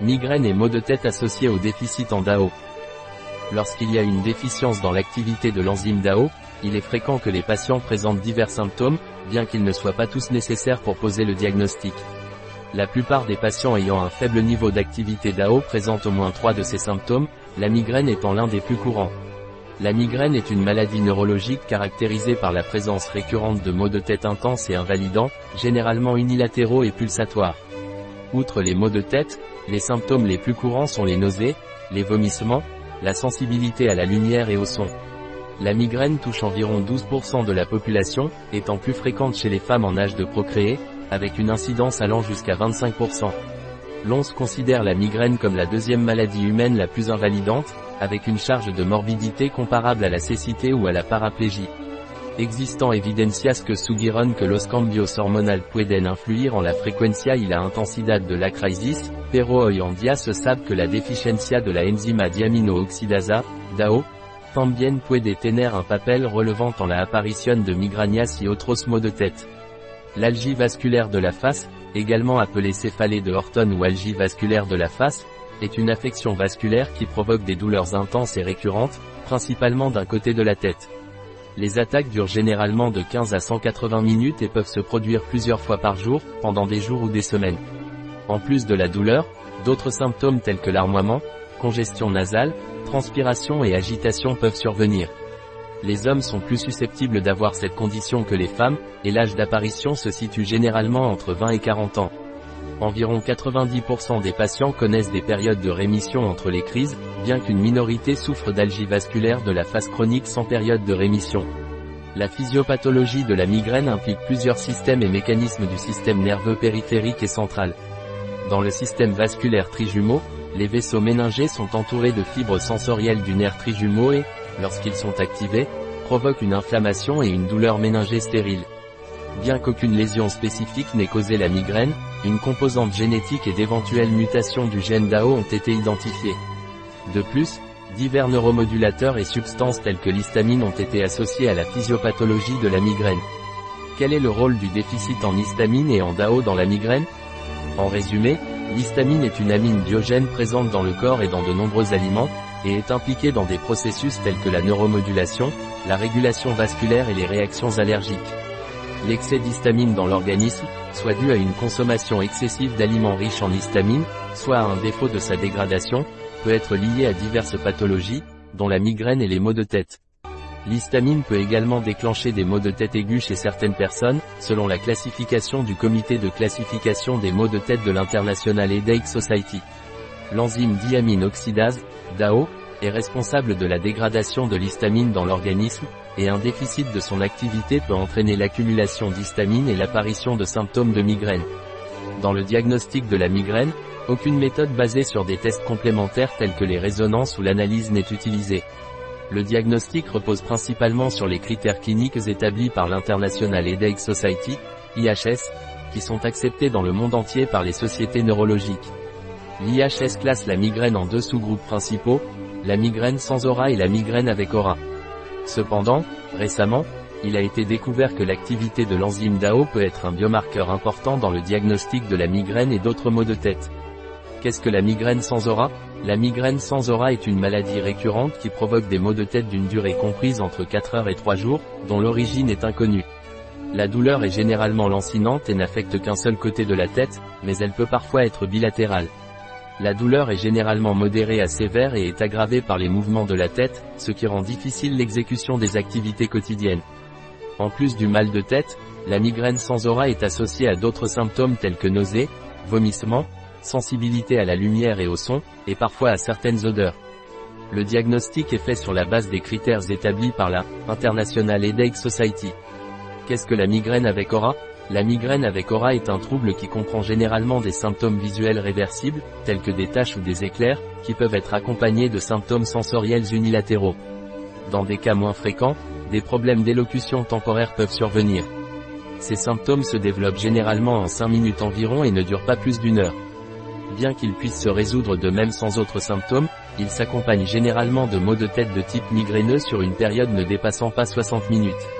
Migraine et maux de tête associés au déficit en DAO. Lorsqu'il y a une déficience dans l'activité de l'enzyme DAO, il est fréquent que les patients présentent divers symptômes, bien qu'ils ne soient pas tous nécessaires pour poser le diagnostic. La plupart des patients ayant un faible niveau d'activité DAO présentent au moins trois de ces symptômes, la migraine étant l'un des plus courants. La migraine est une maladie neurologique caractérisée par la présence récurrente de maux de tête intenses et invalidants, généralement unilatéraux et pulsatoires. Outre les maux de tête, les symptômes les plus courants sont les nausées, les vomissements, la sensibilité à la lumière et au son. La migraine touche environ 12% de la population, étant plus fréquente chez les femmes en âge de procréer, avec une incidence allant jusqu'à 25%. L'ONS considère la migraine comme la deuxième maladie humaine la plus invalidante, avec une charge de morbidité comparable à la cécité ou à la paraplégie. Existant evidencias que sugiron que los cambios hormonal pueden influir en la frecuencia y la intensidad de la crisis, pero hoy en día se sabe que la deficiencia de la enzima diaminooxidasa, DAO, también puede tener un papel relevant en la apparition de migrañas y otros maux de tête. L'algie vasculaire de la face, également appelée céphalée de Horton ou algie vasculaire de la face, est une affection vasculaire qui provoque des douleurs intenses et récurrentes, principalement d'un côté de la tête. Les attaques durent généralement de 15 à 180 minutes et peuvent se produire plusieurs fois par jour, pendant des jours ou des semaines. En plus de la douleur, d'autres symptômes tels que l'armoiement, congestion nasale, transpiration et agitation peuvent survenir. Les hommes sont plus susceptibles d'avoir cette condition que les femmes, et l'âge d'apparition se situe généralement entre 20 et 40 ans. Environ 90% des patients connaissent des périodes de rémission entre les crises, bien qu'une minorité souffre d'algie vasculaire de la phase chronique sans période de rémission. La physiopathologie de la migraine implique plusieurs systèmes et mécanismes du système nerveux périphérique et central. Dans le système vasculaire trijumeau, les vaisseaux méningés sont entourés de fibres sensorielles du nerf trijumeau et, lorsqu'ils sont activés, provoquent une inflammation et une douleur méningée stérile. Bien qu'aucune lésion spécifique n'ait causé la migraine, une composante génétique et d'éventuelles mutations du gène DAO ont été identifiées. De plus, divers neuromodulateurs et substances telles que l'histamine ont été associés à la physiopathologie de la migraine. Quel est le rôle du déficit en histamine et en DAO dans la migraine? En résumé, l'histamine est une amine biogène présente dans le corps et dans de nombreux aliments, et est impliquée dans des processus tels que la neuromodulation, la régulation vasculaire et les réactions allergiques. L'excès d'histamine dans l'organisme, soit dû à une consommation excessive d'aliments riches en histamine, soit à un défaut de sa dégradation, peut être lié à diverses pathologies, dont la migraine et les maux de tête. L'histamine peut également déclencher des maux de tête aigus chez certaines personnes, selon la classification du comité de classification des maux de tête de l'International Headache Society. L'enzyme diamine oxydase, DAO, est responsable de la dégradation de l'histamine dans l'organisme, et un déficit de son activité peut entraîner l'accumulation d'histamine et l'apparition de symptômes de migraine. Dans le diagnostic de la migraine, aucune méthode basée sur des tests complémentaires tels que les résonances ou l'analyse n'est utilisée. Le diagnostic repose principalement sur les critères cliniques établis par l'International Headache Society, IHS, qui sont acceptés dans le monde entier par les sociétés neurologiques. L'IHS classe la migraine en deux sous-groupes principaux, la migraine sans aura et la migraine avec aura. Cependant, récemment, il a été découvert que l'activité de l'enzyme DAO peut être un biomarqueur important dans le diagnostic de la migraine et d'autres maux de tête. Qu'est-ce que la migraine sans aura? La migraine sans aura est une maladie récurrente qui provoque des maux de tête d'une durée comprise entre 4 heures et 3 jours, dont l'origine est inconnue. La douleur est généralement lancinante et n'affecte qu'un seul côté de la tête, mais elle peut parfois être bilatérale. La douleur est généralement modérée à sévère et est aggravée par les mouvements de la tête, ce qui rend difficile l'exécution des activités quotidiennes. En plus du mal de tête, la migraine sans aura est associée à d'autres symptômes tels que nausées, vomissements, sensibilité à la lumière et au son, et parfois à certaines odeurs. Le diagnostic est fait sur la base des critères établis par la International Headache Society. Qu'est-ce que la migraine avec aura? La migraine avec aura est un trouble qui comprend généralement des symptômes visuels réversibles, tels que des taches ou des éclairs, qui peuvent être accompagnés de symptômes sensoriels unilatéraux. Dans des cas moins fréquents, des problèmes d'élocution temporaire peuvent survenir. Ces symptômes se développent généralement en 5 minutes environ et ne durent pas plus d'une heure. Bien qu'ils puissent se résoudre de même sans autres symptômes, ils s'accompagnent généralement de maux de tête de type migraineux sur une période ne dépassant pas 60 minutes.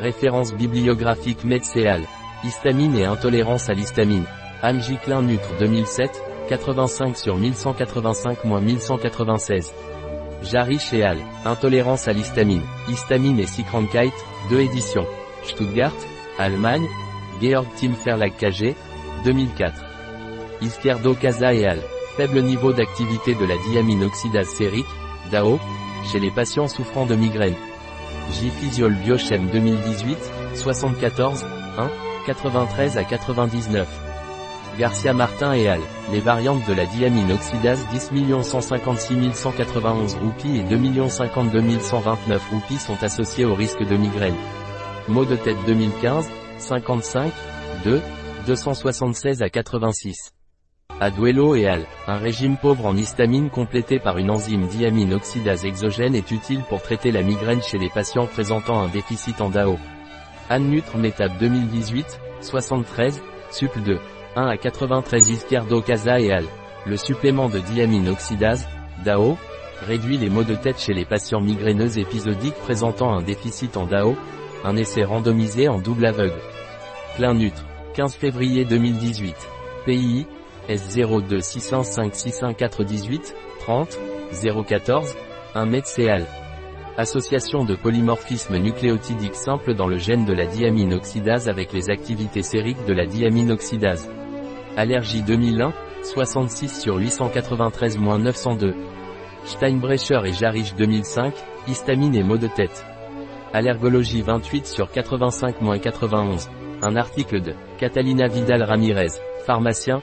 Référence bibliographique Medseal. Histamine et intolérance à l'histamine. Anne Giclin Nutre 2007, 85 sur 1185-1196. Jarich et Al. Intolérance à l'histamine. Histamine et Cycrankite, 2 éditions. Stuttgart, Allemagne. Georg Tim Verlag KG, 2004. Izquierdo Casa et Al. Faible niveau d'activité de la diamine oxydase sérique, DAO, chez les patients souffrant de J-Physiol Biochem 2018, 74, 1, 93 à 99. Garcia Martin et al. Les variantes de la diamine oxydase 10 156 191 roupies et 2 052 129 roupies sont associées au risque de migraine. Maux de tête 2015, 55, 2, 276 à 86. Aduelo et al. Un régime pauvre en histamine complété par une enzyme diamine oxydase exogène est utile pour traiter la migraine chez les patients présentant un déficit en DAO. Anne Nutre Métab 2018, 73, Sup 2. 1 à 93 Izquierdo Casa et al. Le supplément de diamine oxydase, DAO, réduit les maux de tête chez les patients migraineux épisodiques présentant un déficit en DAO, un essai randomisé en double aveugle. Plein Nutre, 15 février 2018. PI, S02 605 614 30 014 1 METCEAL. Association de polymorphisme nucléotidique simple dans le gène de la diamine oxydase avec les activités sériques de la diamine oxydase. Allergie 2001, 66 sur 893-902. Steinbrecher et Jarich 2005, histamine et maux de tête. Allergologie 28 sur 85-91. Un article de Catalina Vidal Ramirez, pharmacien,